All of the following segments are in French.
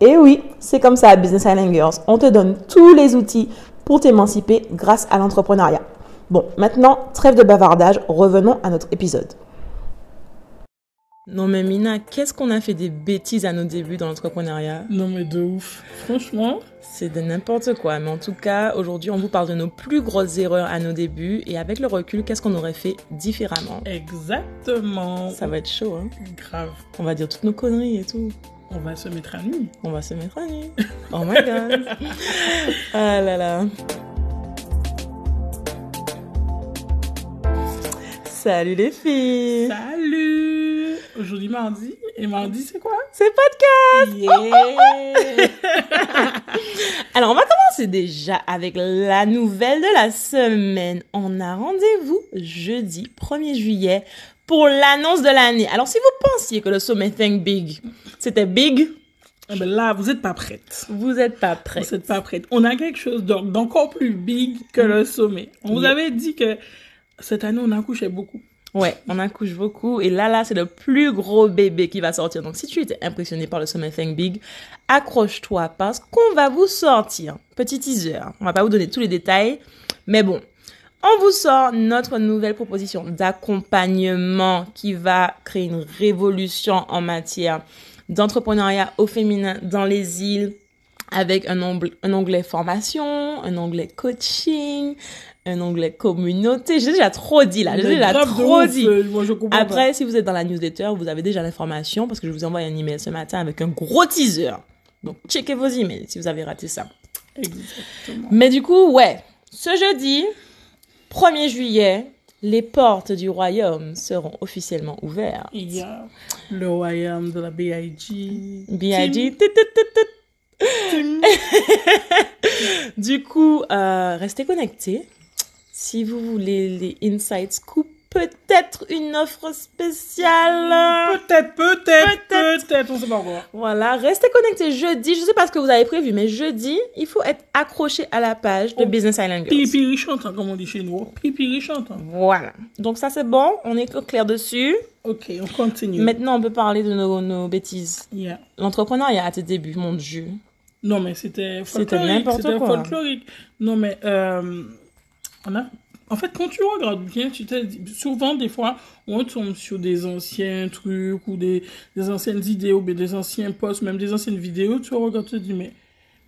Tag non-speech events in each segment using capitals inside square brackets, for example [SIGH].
Et oui, c'est comme ça à Business Island Girls. On te donne tous les outils pour t'émanciper grâce à l'entrepreneuriat. Bon, maintenant, trêve de bavardage, revenons à notre épisode. Non mais Mina, qu'est-ce qu'on a fait des bêtises à nos débuts dans l'entrepreneuriat? Non mais de ouf. Franchement. C'est de n'importe quoi. Mais en tout cas, aujourd'hui, on vous parle de nos plus grosses erreurs à nos débuts. Et avec le recul, qu'est-ce qu'on aurait fait différemment? Exactement. Ça va être chaud, hein? Grave. On va dire toutes nos conneries et tout. On va se mettre à nu. On va se mettre à nu. Oh my god. ah là là. Salut les filles. Salut. Aujourd'hui mardi. Et mardi c'est quoi? C'est podcast. Yeah. [LAUGHS] Alors on va commencer déjà avec la nouvelle de la semaine. On a rendez-vous jeudi 1er juillet pour l'annonce de l'année. Alors si vous pensiez que le sommet Think Big, c'était big, Eh ben là, vous êtes pas prête. vous êtes pas prêts. Vous êtes pas prête. On a quelque chose d'en- d'encore plus big que le sommet. On vous avait dit que cette année, on accouchait beaucoup. Ouais, on accouche beaucoup et là là c'est le plus gros bébé qui va sortir. Donc si tu étais impressionné par le sommet Think Big, accroche-toi parce qu'on va vous sortir petit teaser. On va pas vous donner tous les détails, mais bon, on vous sort notre nouvelle proposition d'accompagnement qui va créer une révolution en matière d'entrepreneuriat au féminin dans les îles avec un onglet, un onglet formation, un onglet coaching, un onglet communauté. J'ai déjà trop dit là, j'ai déjà trop ouf, dit. euh, Moi, je comprends Après, si vous êtes dans la newsletter, vous avez déjà l'information parce que je vous envoie un email ce matin avec un gros teaser. Donc, checkez vos emails si vous avez raté ça. Exactement. Mais du coup, ouais, ce jeudi, 1er juillet, les portes du royaume seront officiellement ouvertes. Il y a le royaume de la BIG. B.I.G. [LAUGHS] Du coup, euh, restez connectés. Si vous voulez les insights scoop, peut-être une offre spéciale. Peut-être, peut-être, Peut-être. peut-être, on sait pas encore. Voilà, restez connectés jeudi. Je sais pas ce que vous avez prévu, mais jeudi, il faut être accroché à la page de Oh. Business Island Girls. Pipi chantant, comme on dit chez nous. Pipi chantant. Voilà. Donc ça, c'est bon. On est au clair dessus. Ok, on continue. Maintenant, on peut parler de nos, nos bêtises. Yeah. L'entrepreneuriat à tes débuts, mon Dieu. Non, mais c'était C'était folklorique. n'importe C'était quoi. folklorique. Non, mais euh, on a... En fait, quand tu regardes bien, tu dit- souvent, des fois, on tombe sur des anciens trucs ou des, des anciennes idées ou bien des anciens posts, même des anciennes vidéos. Tu regardes, tu te dis, mais,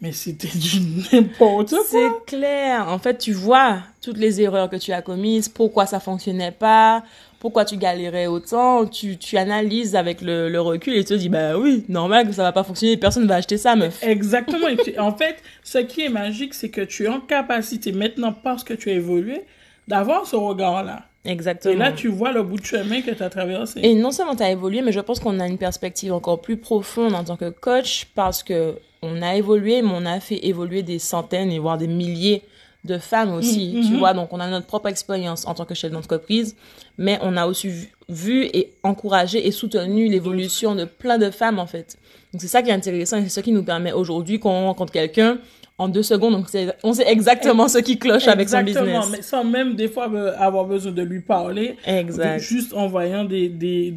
mais c'était du [LAUGHS] n'importe quoi. C'est clair. En fait, tu vois toutes les erreurs que tu as commises, pourquoi ça fonctionnait pas, pourquoi tu galérais autant. Tu, tu analyses avec le, le recul et tu te dis, bah oui, normal que ça va pas fonctionner, personne va acheter ça, meuf. Exactement. Et [LAUGHS] en fait, ce qui est magique, c'est que tu es en capacité maintenant, parce que tu as évolué, d'avoir ce regard-là. Exactement. Et là, tu vois le bout de chemin que tu as traversé. Et non seulement tu as évolué, mais je pense qu'on a une perspective encore plus profonde en tant que coach parce que on a évolué, mais on a fait évoluer des centaines et voire des milliers de femmes aussi, Mm, tu mhm. vois. Donc, on a notre propre expérience en tant que chef d'entreprise, mais on a aussi vu, vu et encouragé et soutenu l'évolution de plein de femmes, en fait. Donc, c'est ça qui est intéressant et c'est ce qui nous permet aujourd'hui qu'on rencontre quelqu'un en deux secondes, donc on sait exactement ce qui cloche avec son Exactement, business. mais sans même des fois euh, avoir besoin de lui parler. Exact. Juste en voyant des, des,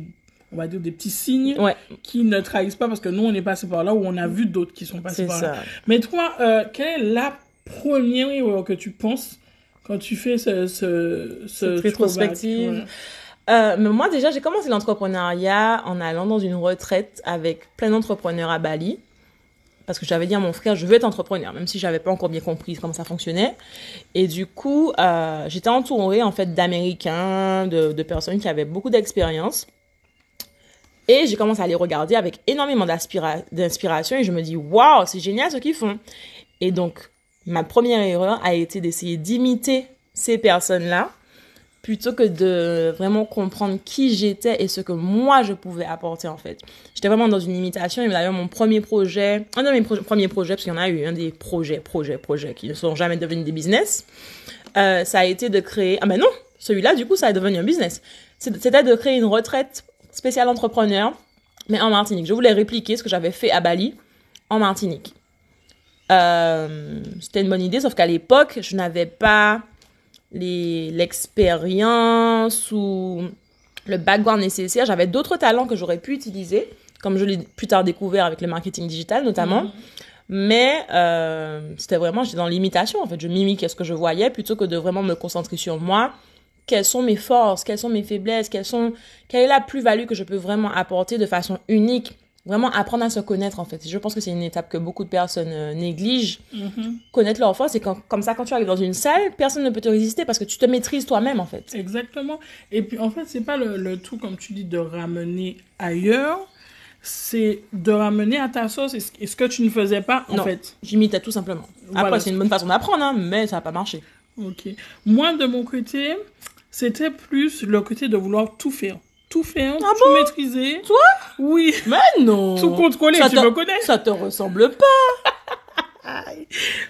on va dire des petits signes Ouais, qui ne trahissent pas parce que nous, on est passé par là ou on a vu d'autres qui sont passés c'est par ça. là. Mais toi, euh, quelle est la première erreur que tu penses quand tu fais ce, ce, ce Cette rétrospective. Euh, mais moi, déjà, j'ai commencé l'entrepreneuriat en allant dans une retraite avec plein d'entrepreneurs à Bali. Parce que j'avais dit à mon frère, je veux être entrepreneur, même si j'avais pas encore bien compris comment ça fonctionnait. Et du coup, euh, j'étais entourée, en fait, d'Américains, de, de personnes qui avaient beaucoup d'expérience. Et j'ai commencé à les regarder avec énormément d'inspiration et je me dis, waouh, c'est génial ce qu'ils font. Et donc, ma première erreur a été d'essayer d'imiter ces personnes-là plutôt que de vraiment comprendre qui j'étais et ce que moi je pouvais apporter en fait. J'étais vraiment dans une imitation et d'ailleurs mon premier projet, un de mes premiers projets, parce qu'il y en a eu un des projets, projets, projets qui ne sont jamais devenus des business, euh, ça a été de créer, ah ben non, celui-là du coup ça a devenu un business. C'était de créer une retraite spéciale entrepreneur, mais en Martinique. Je voulais répliquer ce que j'avais fait à Bali en Martinique. Euh, c'était une bonne idée, sauf qu'à l'époque, je n'avais pas l'expérience ou le background nécessaire. J'avais d'autres talents que j'aurais pu utiliser, comme je l'ai plus tard découvert avec le marketing digital notamment. Mhm. Mais euh, c'était vraiment, j'étais dans l'imitation en fait. Je mimiquais ce que je voyais plutôt que de vraiment me concentrer sur moi. Quelles sont mes forces, quelles sont mes faiblesses, quelles sont, quelle est la plus-value que je peux vraiment apporter de façon unique? Vraiment apprendre à se connaître en fait. Je pense que c'est une étape que beaucoup de personnes euh, négligent Mhm. connaître leurs forces et quand, comme ça quand tu arrives dans une salle personne ne peut te résister parce que tu te maîtrises toi-même en fait Exactement. Et puis, en fait, c'est pas le, le tout, comme tu dis, de ramener ailleurs. C'est de ramener à ta sauce et ce, et ce que tu ne faisais pas, en Non. fait. j'imitais tout simplement après Voilà. c'est une bonne façon d'apprendre hein, mais ça n'a pas marché Ok. Moi, de mon côté, c'était plus le côté de vouloir tout faire. Tout faire, Ah tout maîtriser. Toi Oui. mais non Tout contrôler, ça tu me connais. ça te ressemble pas [LAUGHS]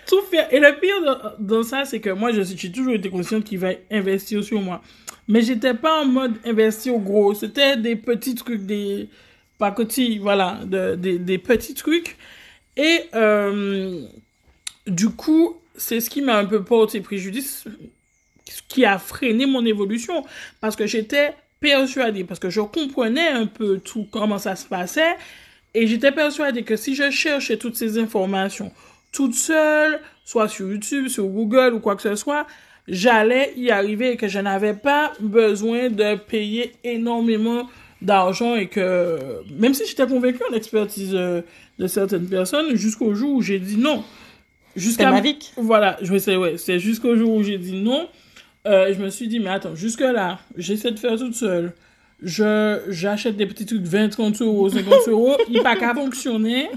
Tout faire. Et le pire dans, dans ça, c'est que moi, j'ai toujours été consciente qu'il va investir sur moi. Mais j'étais pas en mode investir gros. C'était des petits trucs, des pacotilles, voilà, de- des, des petits trucs. Et euh, du coup, c'est ce qui m'a un peu porté préjudice, ce qui a freiné mon évolution. Parce que j'étais persuadée, parce que je comprenais un peu tout comment ça se passait. Et j'étais persuadée que si je cherchais toutes ces informations toute seule, soit sur YouTube, sur Google ou quoi que ce soit, j'allais y arriver et que je n'avais pas besoin de payer énormément d'argent et que même si j'étais convaincue en l'expertise euh, de certaines personnes, jusqu'au jour où j'ai dit non. Jusqu'à. Voilà, je sais, ouais, c'est jusqu'au jour où j'ai dit non. Euh, je me suis dit, mais attends, jusque-là, j'essaie de faire toute seule. Je, j'achète des petits trucs 20, 30 euros, 50 [LAUGHS] euros. Il n'y a pas qu'à fonctionner.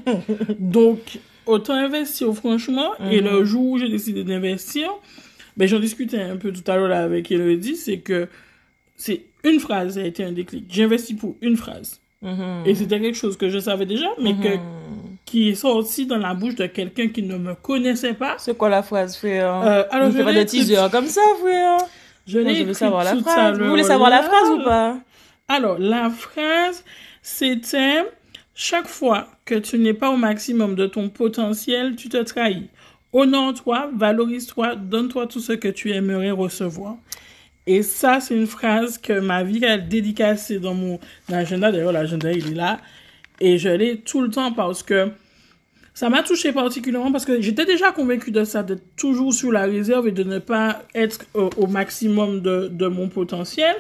Donc, autant investir, franchement. Et le jour où j'ai décidé d'investir, ben, j'en discutais un peu tout à l'heure avec Elodie, c'est que c'est une phrase, ça a été un déclic. J'investis pour une phrase. Mhm. Et c'était quelque chose que je savais déjà, mais que, Mhm. Qui est sorti dans la bouche de quelqu'un qui ne me connaissait pas. c'est quoi la phrase frère Euh, alors, je pas de teaser comme ça frère Je Moi, je veux savoir la phrase vous voulez savoir la phrase ou pas? Alors, la phrase, c'était chaque fois que tu n'es pas au maximum de ton potentiel, tu te trahis. Honore-toi, valorise-toi, donne-toi tout ce que tu aimerais recevoir. Et ça, c'est une phrase que ma vie a dédicacée dans mon agenda. D'ailleurs, l'agenda, il est là. Et je l'ai tout le temps parce que ça m'a touché particulièrement parce que j'étais déjà convaincue de ça, d'être toujours sur la réserve et de ne pas être au maximum de, de mon potentiel.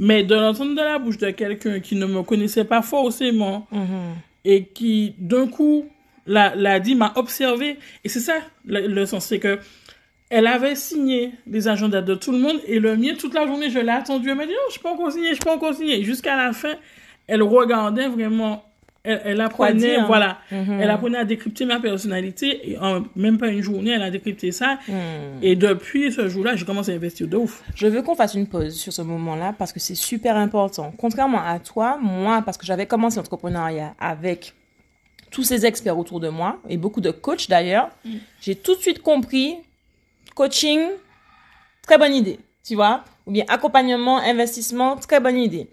Mais de l'entendre de la bouche de quelqu'un qui ne me connaissait pas forcément Mhm. et qui, d'un coup, l'a, dit, m'a observé. Et c'est ça le, le sens, c'est que elle avait signé les agendas de tout le monde et le mien, toute la journée, je l'ai attendu. Elle m'a dit, oh, je peux encore signer, je peux encore signer. Jusqu'à la fin, elle regardait vraiment elle, elle apprenait, dire. voilà, Mhm. elle apprenait à décrypter ma personnalité et en même pas une journée, elle a décrypté ça. Hmm. Et depuis ce jour-là, j'ai commencé à investir de ouf. Je veux qu'on fasse une pause sur ce moment-là parce que c'est super important. Contrairement à toi, moi, parce que j'avais commencé l'entrepreneuriat avec tous ces experts autour de moi et beaucoup de coachs d'ailleurs, j'ai tout de suite compris coaching, très bonne idée, tu vois, ou bien accompagnement, investissement, très bonne idée.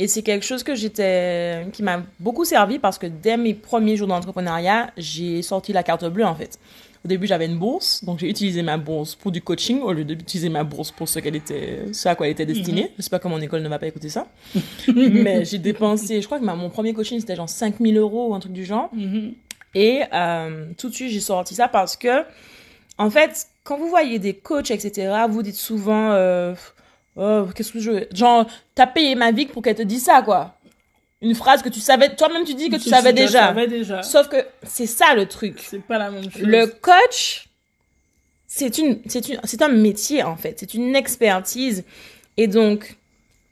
Et c'est quelque chose que j'étais, qui m'a beaucoup servi parce que dès mes premiers jours d'entrepreneuriat, j'ai sorti la carte bleue en fait. Au début, j'avais une bourse, donc j'ai utilisé ma bourse pour du coaching au lieu d'utiliser ma bourse pour ce qu'elle était, ce à quoi elle était destinée. Je sais pas comment mon école ne va pas écouter ça. [LAUGHS] Mais j'ai dépensé, je crois que ma- mon premier coaching c'était genre 5000 euros ou un truc du genre. Mhm. Et euh, tout de suite, j'ai sorti ça parce que, en fait, quand vous voyez des coachs, etc., vous dites souvent, euh, oh, qu'est-ce que je veux? Genre, t'as payé ma vie pour qu'elle te dise ça, quoi. Une phrase que tu savais, toi-même tu dis que tu déjà. savais déjà. Sauf que c'est ça le truc. C'est pas la même chose. Le coach, c'est une, c'est une, c'est un métier en fait, c'est une expertise, et donc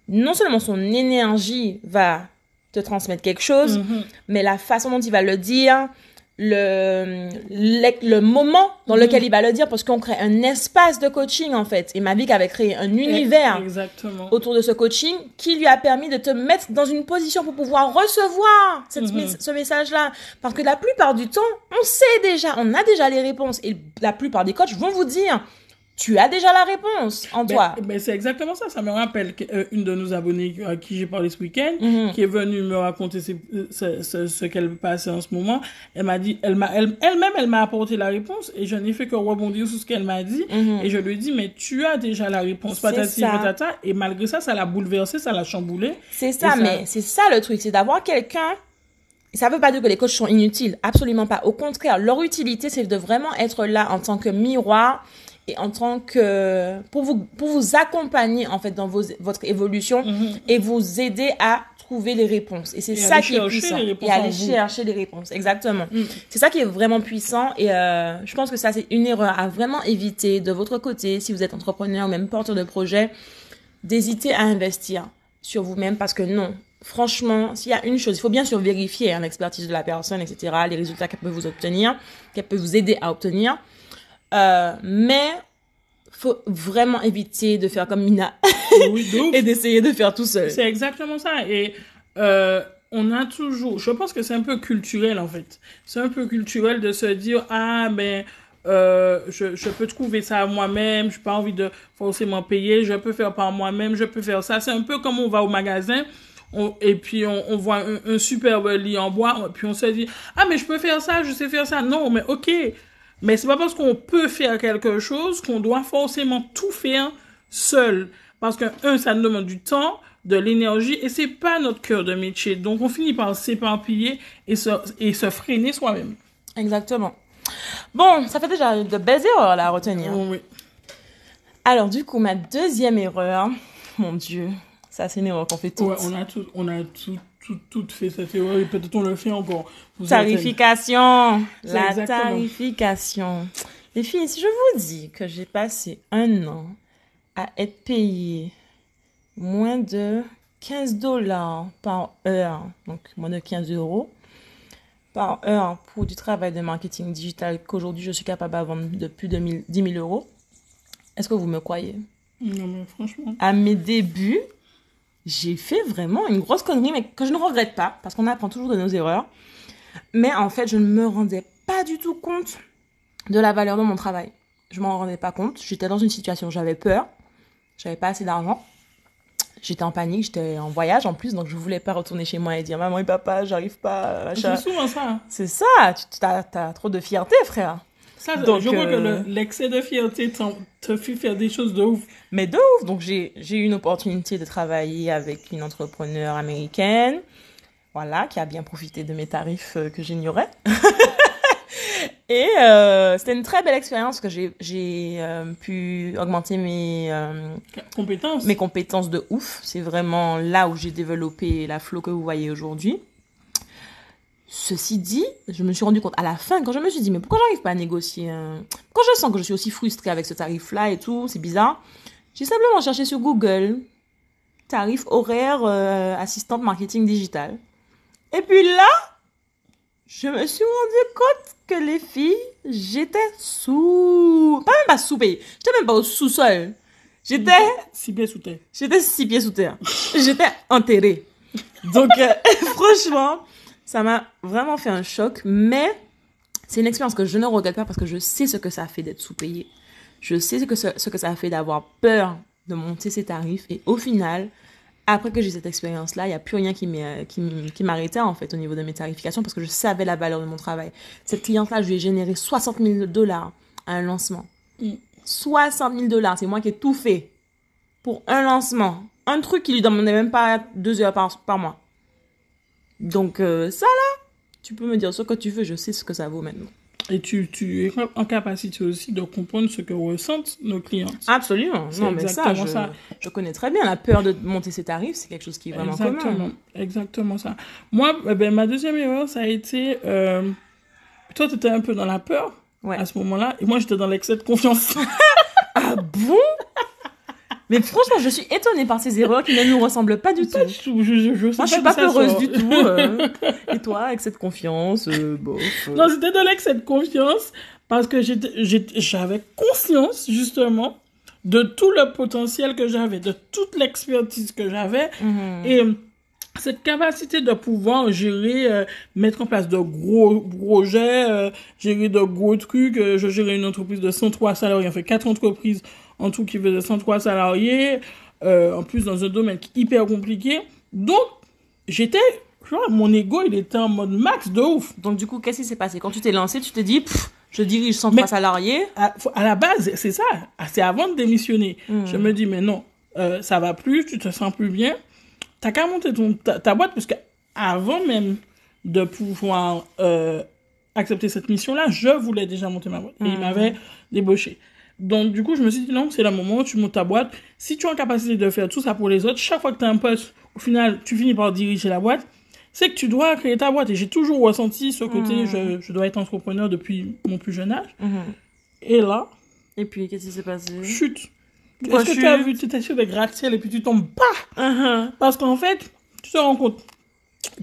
non seulement son énergie va te transmettre quelque chose, Mhm. mais la façon dont il va le dire, le, le, le moment dans lequel il va le dire, parce qu'on crée un espace de coaching en fait. Et Mavic avait créé un univers Exactement. autour de ce coaching qui lui a permis de te mettre dans une position pour pouvoir recevoir cette Mhm. mes- ce message-là. Parce que la plupart du temps, on sait déjà, on a déjà les réponses. Et la plupart des coachs vont vous dire, tu as déjà la réponse en Ben- toi. ben, c'est exactement ça. Ça me rappelle euh, une de nos abonnés à qui j'ai parlé ce week-end, Mhm. qui est venue me raconter euh, ce, ce, ce qu'elle passait en ce moment. Elle m'a dit, elle m'a, elle, elle-même, elle m'a apporté la réponse et je n'ai fait que rebondir sur ce qu'elle m'a dit. Mhm. Et je lui ai dit, mais tu as déjà la réponse, patati patata. Et malgré ça, ça l'a bouleversé, ça l'a chamboulé. C'est ça, ça- mais c'est ça le truc, c'est d'avoir quelqu'un. Ça veut pas dire que les coachs sont inutiles, absolument pas. Au contraire, leur utilité, c'est de vraiment être là en tant que miroir et en tant que pour vous pour vous accompagner en fait dans vos, votre évolution Mhm. et vous aider à trouver les réponses. Et c'est ça qui est puissant. et aller chercher les réponses, exactement. Mm. C'est ça qui est vraiment puissant et euh, je pense que ça c'est une erreur à vraiment éviter de votre côté si vous êtes entrepreneur ou même porteur de projet d'hésiter à investir sur vous-même parce que non. Franchement, s'il y a une chose, il faut bien sûr vérifier hein, l'expertise de la personne, etc., les résultats qu'elle peut vous obtenir, qu'elle peut vous aider à obtenir. Euh, mais faut vraiment éviter de faire comme Mina Oui, [LAUGHS] et d'essayer de faire tout seul. C'est exactement ça. Et euh, on a toujours, je pense que c'est un peu culturel en fait. C'est un peu culturel de se dire ah ben euh, je, je peux trouver ça moi-même, je n'ai pas envie de forcément payer, je peux faire par moi-même, je peux faire ça. C'est un peu comme on va au magasin. On, et puis on, on voit un, un superbe lit en bois, puis on se dit ah mais je peux faire ça, je sais faire ça. Non, mais ok, mais c'est pas parce qu'on peut faire quelque chose qu'on doit forcément tout faire seul. Parce que, un, ça nous demande du temps, de l'énergie, et c'est pas notre cœur de métier. Donc, on finit par s'éparpiller et se, et se freiner soi-même. Exactement. Bon, ça fait déjà de belles erreurs là à retenir. Oui. Alors du coup, ma deuxième erreur, mon Dieu, ça c'est une erreur qu'on fait toutes. Ouais, on a tout, on a tout, tout, tout fait cette erreur, et peut-être on le fait encore. Vous Tarification. La exactement. tarification. Les filles, si je vous dis que j'ai passé un an à être payée moins de 15 dollars par heure, donc moins de 15 euros par heure pour du travail de marketing digital qu'aujourd'hui je suis capable de vendre de plus de 1000 10 000 euros, est-ce que vous me croyez? Non, mais franchement. à mes débuts, j'ai fait vraiment une grosse connerie, mais que je ne regrette pas, parce qu'on apprend toujours de nos erreurs. Mais en fait, je ne me rendais pas du tout compte de la valeur de mon travail. Je m'en rendais pas compte. J'étais dans une situation où j'avais peur. J'avais pas assez d'argent. J'étais en panique, j'étais en voyage en plus, donc je voulais pas retourner chez moi et dire maman et papa, j'arrive pas. C'est souvent ça. C'est ça, tu as, trop de fierté, frère. Ça, Donc, je vois que euh, le- l'excès de fierté te fait faire des choses de ouf. Mais de ouf. Donc, j'ai, eu une opportunité de travailler avec une entrepreneure américaine. Voilà, qui a bien profité de mes tarifs euh, que j'ignorais. [LAUGHS] Et euh, c'était une très belle expérience que j'ai, euh, pu augmenter mes, euh, Compétence. mes compétences de ouf. C'est vraiment là où j'ai développé la flow que vous voyez aujourd'hui. Ceci dit, je me suis rendu compte à la fin, quand je me suis dit, mais pourquoi j'arrive pas à négocier un... Quand je sens que je suis aussi frustrée avec ce tarif-là et tout, c'est bizarre, j'ai simplement cherché sur Google, tarif horaire euh, assistante marketing digital. Et puis là, je me suis rendu compte que les filles, j'étais sous... Pas même pas sous-payée. J'étais même pas au sous-sol. J'étais... Six pieds sous terre. J'étais six pieds sous terre. J'étais enterrée. Donc, euh, [LAUGHS] franchement, ça m'a vraiment fait un choc. Mais c'est une expérience que je ne regrette pas parce que je sais ce que ça fait d'être sous-payé. Je sais ce que, ce, ce que ça fait d'avoir peur de monter ses tarifs. Et au final, après que j'ai cette expérience-là, il n'y a plus rien qui m'arrêtait en fait au niveau de mes tarifications parce que je savais la valeur de mon travail. Cette cliente-là, je lui ai généré 60 000 dollars à un lancement. Mm. 60 000 dollars, c'est moi qui ai tout fait pour un lancement. Un truc qui lui demandait même pas deux heures par, par mois. Donc euh, ça là, tu peux me dire ce que tu veux, je sais ce que ça vaut maintenant. Et tu, tu es en capacité aussi de comprendre ce que ressentent nos clientes. Absolument. Non, mais ça je, ça. je connais très bien. La peur de monter ses tarifs, c'est quelque chose qui est vraiment Exactement, commun. exactement ça. Moi, eh ben, ma deuxième erreur, ça a été... Euh... Toi, tu étais un peu dans la peur Ouais. à ce moment-là, et moi, j'étais dans l'excès de confiance. [LAUGHS] Ah bon? Mais franchement, je suis étonnée par ces erreurs qui ne nous ressemblent pas du tout. je, je, Moi, je suis pas peureuse du tout. euh. [LAUGHS] Et toi, avec cette confiance, euh, bof. euh. Non, c'était dans l'excès de confiance parce que j'étais- j'étais- j'avais conscience, justement, de tout le potentiel que j'avais, de toute l'expertise que j'avais. Mhm. Et cette capacité de pouvoir gérer, euh, mettre en place de gros projets, euh, gérer de gros trucs. euh, je gérais une entreprise de 103 salariés, enfin quatre entreprises en tout qui faisaient 103 salariés, euh, en plus dans un domaine hyper compliqué. Donc, j'étais, tu vois, mon ego, il était en mode max de ouf. Donc, du coup, qu'est-ce qui s'est passé? Quand tu t'es lancé, tu t'es dit, Pff, je dirige 103 Mais- salariés. à, la base, c'est ça. C'est avant de démissionner. Mhm. Je me dis, mais non, euh, ça va plus, tu te sens plus bien. T'as qu'à monter ton, ta, ta boîte, parce que avant même de pouvoir euh, accepter cette mission-là, je voulais déjà monter ma boîte. Et il Mhm. m'avait débauché. Donc, du coup, je me suis dit, non, c'est le moment où tu montes ta boîte. Si tu es en capacité de faire tout ça pour les autres, chaque fois que tu as un poste, au final, tu finis par diriger la boîte, c'est que tu dois créer ta boîte. Et j'ai toujours ressenti ce côté, Mhm. je, je dois être entrepreneur depuis mon plus jeune âge. Mhm. Et là, Et puis, qu'est-ce qui s'est passé? chute. Est-ce que tu as vu, tu étais sur des gratte-ciel et puis tu tombes pas? Mhm. Parce qu'en fait, tu te rends compte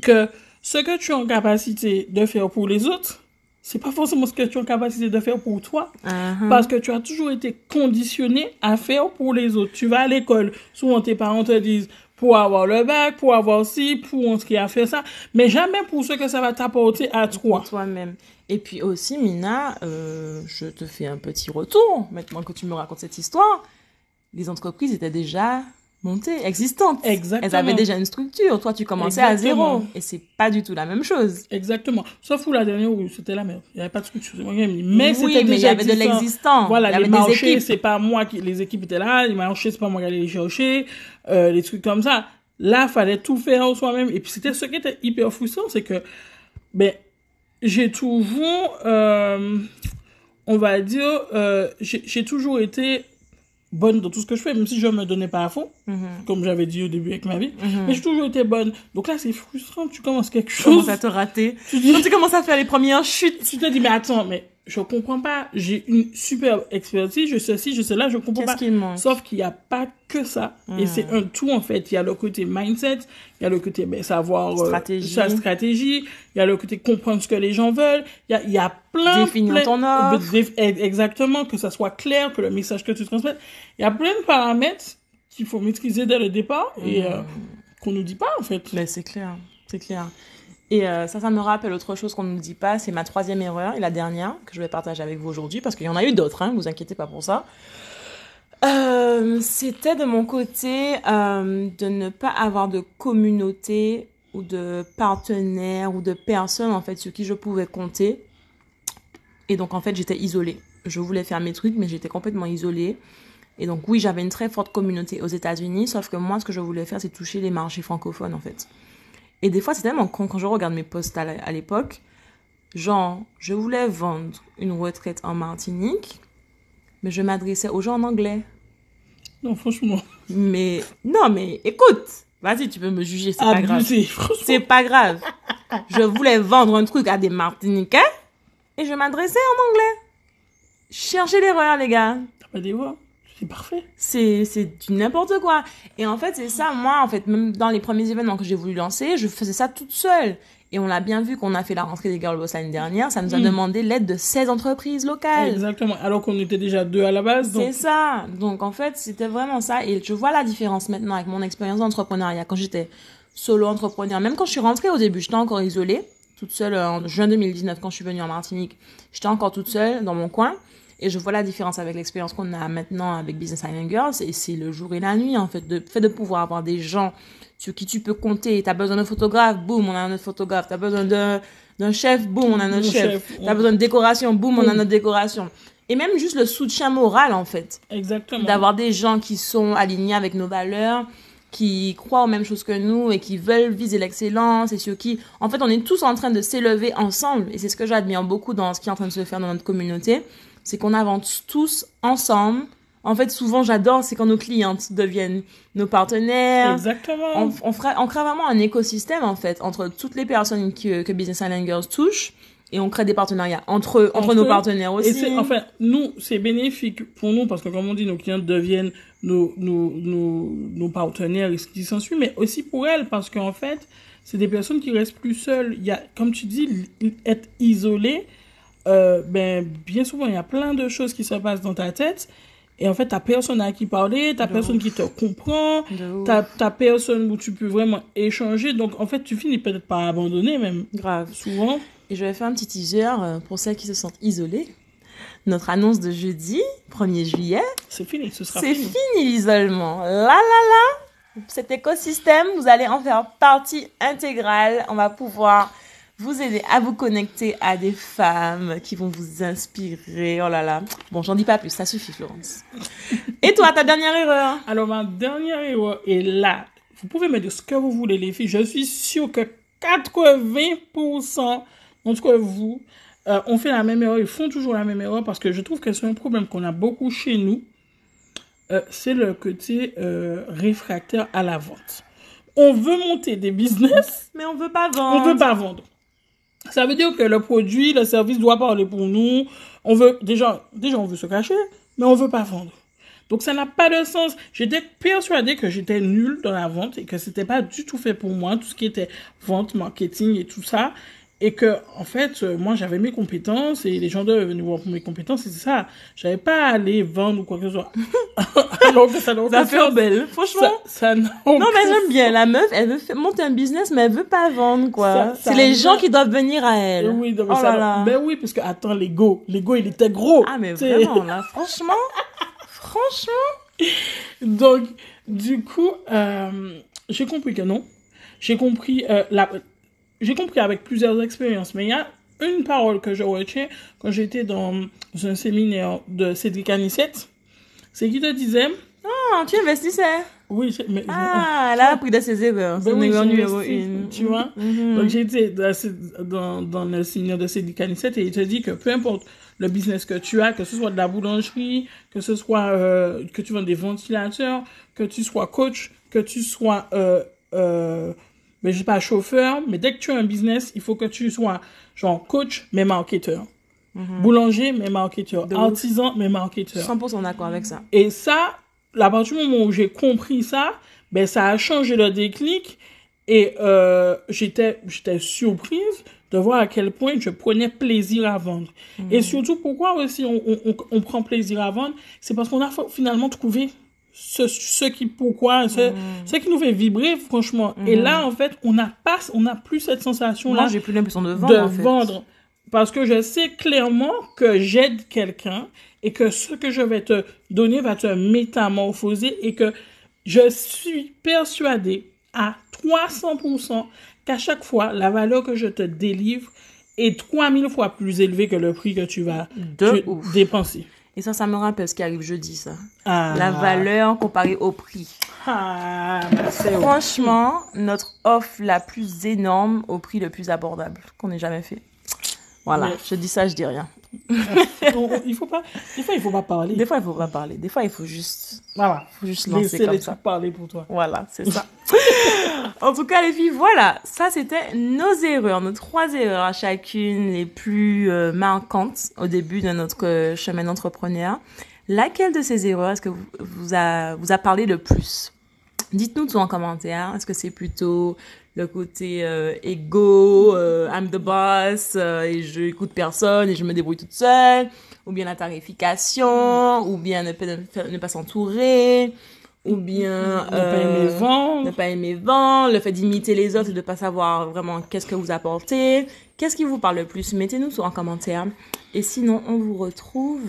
que ce que tu es en capacité de faire pour les autres, c'est pas forcément ce que tu es en capacité de faire pour toi. Mhm. Parce que tu as toujours été conditionné à faire pour les autres. Tu vas à l'école, souvent tes parents te disent pour avoir le bac, pour avoir ci, pour entrer à faire ça, mais jamais pour ce que ça va t'apporter à toi. toi-même. Et puis aussi, Mina, euh, je te fais un petit retour, maintenant que tu me racontes cette histoire. Les entreprises étaient déjà montées, existantes. Exactement. Elles avaient déjà une structure. Toi, tu commençais à zéro. Et c'est pas du tout la même chose. Exactement. Sauf pour la dernière où c'était la merde. Il n'y avait pas de structure. Mais oui, mais il y avait de existant. l'existant. Voilà, il y les avait des marchés, équipes. c'est pas moi qui, les équipes étaient là, les marchés, c'est pas moi qui allais les chercher, euh, les trucs comme ça. Là, fallait tout faire soi-même. Et puis, c'était ce qui était hyper frustrant, c'est que, ben, j'ai toujours, euh, on va dire, euh, j'ai toujours été bonne dans tout ce que je fais, même si je me donnais pas à fond, Mhm. comme j'avais dit au début avec ma vie. Mhm. Mais j'ai toujours été bonne. Donc là, c'est frustrant. Tu commences quelque Tu commences chose. à te rater. Tu dis, Quand tu commences à faire les premières chutes. tu te dis, mais attends, mais je comprends pas. J'ai une super expertise, je sais ci, je sais là, je comprends pas. manque? Sauf qu'il n'y a pas que ça. Et c'est un tout, en fait. Il y a le côté mindset, il y a le côté ben, savoir euh, Stratégie. sa stratégie, il y a le côté comprendre ce que les gens veulent. Il y a, il y a plein, Définir plein- ton offre. Exactement, que ça soit clair, que le message que tu transmets. Il y a plein de paramètres qu'il faut maîtriser dès le départ et Hmm. euh, qu'on nous dit pas, en fait. Mais c'est clair, c'est clair. Et euh, ça, ça me rappelle autre chose qu'on ne nous dit pas, c'est ma troisième erreur et la dernière que je vais partager avec vous aujourd'hui parce qu'il y en a eu d'autres, hein, vous inquiétez pas pour ça. Euh, C'était de mon côté euh, de ne pas avoir de communauté ou de partenaires ou de personnes en fait sur qui je pouvais compter. Et donc en fait j'étais isolée. Je voulais faire mes trucs mais j'étais complètement isolée. Et donc oui j'avais une très forte communauté aux États-Unis, sauf que moi ce que je voulais faire c'est toucher les marchés francophones en fait. Et des fois c'est tellement con quand je regarde mes posts à l'époque. Genre je voulais vendre une retraite en Martinique, mais je m'adressais aux gens en anglais. Non, franchement. Mais non, mais écoute, vas-y, tu peux me juger, c'est pas grave. C'est pas grave. Je voulais vendre un truc à des Martiniquais et je m'adressais en anglais. Cherchez l'erreur, les gars. T'as pas des voix? C'est parfait. C'est, c'est du n'importe quoi. Et en fait, c'est ça, moi, en fait, même dans les premiers événements que j'ai voulu lancer, je faisais ça toute seule. Et on l'a bien vu qu'on a fait la rentrée des Girl Boss l'année dernière, ça nous a Mm. demandé l'aide de 16 entreprises locales. Exactement. Alors qu'on était déjà deux à la base. C'est ça. Donc en fait, c'était vraiment ça. Et je vois la différence maintenant avec mon expérience d'entrepreneuriat. Quand j'étais solo entrepreneur, même quand je suis rentrée au début, j'étais encore isolée, toute seule en juin 2019 quand je suis venue en Martinique. J'étais encore toute seule dans mon coin. Et je vois la différence avec l'expérience qu'on a maintenant avec Business Island Girls. Et c'est le jour et la nuit, en fait. De fait de pouvoir avoir des gens sur qui tu peux compter. T'as besoin d'un photographe, boum, on a un autre photographe. T'as besoin d'un chef, boum, on a notre chef. chef, T'as besoin de décoration, boum, on a notre décoration. Et même juste le soutien moral, en fait exactement. d'avoir des gens qui sont alignés avec nos valeurs, qui croient aux mêmes choses que nous et qui veulent viser l'excellence et sur qui, en fait, on est tous en train de s'élever ensemble. Et c'est ce que j'admire beaucoup dans ce qui est en train de se faire dans notre communauté, c'est qu'on avance tous ensemble. En fait, souvent, j'adore, c'est quand nos clientes deviennent nos partenaires. Exactement. On, on, fera, on crée vraiment un écosystème, en fait, entre toutes les personnes que, que Business Island Girls touche. Et on crée des partenariats entre, entre, Entre nos partenaires aussi. Et enfin, nous, c'est bénéfique pour nous parce que, comme on dit, nos clients deviennent nos, nos, nos, nos partenaires et ce qui s'ensuit, mais aussi pour elles parce qu'en fait, c'est des personnes qui restent plus seules. Il y a, comme tu dis, être isolé, euh, ben, bien souvent, il y a plein de choses qui se passent dans ta tête. Et en fait, t'as personne à qui parler, t'as personne ouf. qui te comprend, t'as, personne où tu peux vraiment échanger. Donc, en fait, tu finis peut-être par abandonner, même Grave. souvent. Et je vais faire un petit teaser euh, pour celles qui se sentent isolées. Notre annonce de jeudi, 1er juillet, C'est fini, ce sera c'est fini. fini l'isolement. Là, là, là, cet écosystème, vous allez en faire partie intégrale. On va pouvoir vous aider à vous connecter à des femmes qui vont vous inspirer. Oh là là. Bon, j'en dis pas plus, ça suffit, Florence. Et toi, ta dernière erreur? Alors, ma dernière erreur est là. Vous pouvez me dire ce que vous voulez, les filles. Je suis sûre que 80% d'entre vous euh, ont fait la même erreur. Ils font toujours la même erreur parce que je trouve que c'est un problème qu'on a beaucoup chez nous. Euh, c'est le côté euh, réfractaire à la vente. On veut monter des business, Mais on veut pas on vendre. veut pas vendre. Ça veut dire que le produit, le service doit parler pour nous. On veut déjà, déjà on veut se cacher, mais on veut pas vendre. Donc ça n'a pas de sens. J'étais persuadée que j'étais nulle dans la vente et que c'était pas du tout fait pour moi, tout ce qui était vente, marketing et tout ça. Et que, en fait, euh, moi, j'avais mes compétences et les gens devaient venir voir mes compétences et c'est ça. J'avais pas à aller vendre ou quoi que ce soit. [LAUGHS] Alors que ça n'a Ça fait belle, franchement. Ça, ça Non, mais j'aime bien. La meuf, elle veut monter un business, mais elle veut pas vendre, quoi. C'est les gens qui doivent venir à elle. Oui, non, mais oh ça là là. Ben oui, parce que, attends, l'ego. L'ego, il était gros. Ah, mais T'sais. vraiment, là, [LAUGHS] franchement, franchement. Donc, du coup, euh, j'ai compris que non. J'ai compris, euh, la... j'ai compris avec plusieurs expériences, mais il y a une parole que je retiens quand j'étais dans un séminaire de Cédric Anissette. C'est qu'il te disait, Ah, tu investissais. oui, mais, Ah, elle a appris de ses erreurs. Ben C'est oui, numéro une. tu vois. Mhm. Donc, j'ai été dans, ce- dans, dans le séminaire de Cédric Anissette et il te dit que peu importe le business que tu as, que ce soit de la boulangerie, que ce soit euh, que tu vends des ventilateurs, que tu sois coach, que tu sois, euh, euh, mais je sais pas, chauffeur, mais dès que tu as un business, il faut que tu sois genre coach, mais marketeur. Boulanger, mais marketeur. Mhm. Ouf. Artisan, mais marketeur. 100% d'accord avec ça. Et ça, à partir du moment où j'ai compris ça, ben ça a changé le déclic et euh, j'étais j'étais surprise de voir à quel point je prenais plaisir à vendre. Et surtout, pourquoi aussi on, on, on, on prend plaisir à vendre, c'est parce qu'on a finalement trouvé ce, ce qui pourquoi ce, ce qui nous fait vibrer franchement. Et là en fait, on n'a pas on n'a plus cette sensation là j'ai plus l'impression de vendre, de en fait. vendre. Parce que je sais clairement que j'aide quelqu'un et que ce que je vais te donner va te métamorphoser et que je suis persuadée à 300% qu'à chaque fois, la valeur que je te délivre est 3000 fois plus élevée que le prix que tu vas De dépenser. Et ça, ça me rappelle ce qui arrive jeudi, ça. Ah. La valeur comparée au prix. Ah, bah, Franchement, notre offre la plus énorme au prix le plus abordable qu'on ait jamais fait. Voilà, je dis ça, je dis rien. [LAUGHS] Il faut pas, des fois, il faut pas parler. Des fois, il faut pas parler. Des fois, il faut juste, Voilà. faut juste lancer Laissez comme les ça. parler pour toi. Voilà, c'est ça. [LAUGHS] en tout cas, les filles, voilà. Ça, c'était nos erreurs, nos trois erreurs à chacune, les plus euh, marquantes au début de notre euh, chemin d'entrepreneur. Laquelle de ces erreurs est-ce que vous, vous, a, vous a parlé le plus? Dites-nous tout en commentaire. Est-ce que c'est plutôt le côté euh, ego, euh, I'm the boss, euh, et je écoute personne et je me débrouille toute seule, ou bien la tarification, ou bien ne, pas- ne pas s'entourer, ou bien Ne pas aimer euh, vendre. ne pas aimer vendre, le fait d'imiter les autres et de pas savoir vraiment qu'est-ce que vous apportez. Qu'est-ce qui vous parle le plus? Mettez-nous en commentaire. Et sinon, on vous retrouve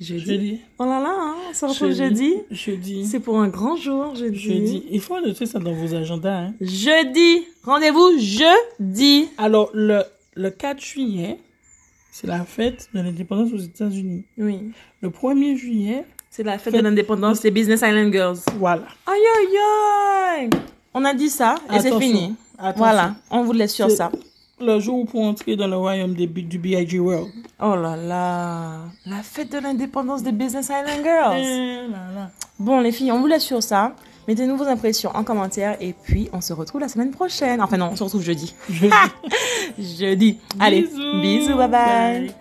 jeudi. Jeudi. Oh là là, hein, on se retrouve jeudi. Jeudi. C'est pour un grand jour, jeudi. Jeudi. Il faut noter ça dans vos agendas. Hein. Jeudi. Rendez-vous jeudi. Alors, le, le 4 juillet, c'est la fête de l'indépendance aux États-Unis. Oui. Le 1er juillet, C'est la fête Fête- de l'indépendance des Business Island Girls. voilà. Aïe aïe aïe. On a dit ça et c'est fini. Attention. Voilà, on vous laisse sur ça. Le jour pour entrer dans le royaume des, du B.I.G. World. Oh là là, la fête de l'indépendance des Business Island Girls. Eh là là. Bon les filles, on vous laisse sur ça. Mettez-nous vos impressions en commentaire et puis on se retrouve la semaine prochaine. Enfin non, on se retrouve jeudi. Jeudi. [LAUGHS] Jeudi. Allez, Bisous. bisous, bye bye.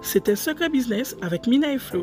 C'était Secret Business avec Mina et Flo.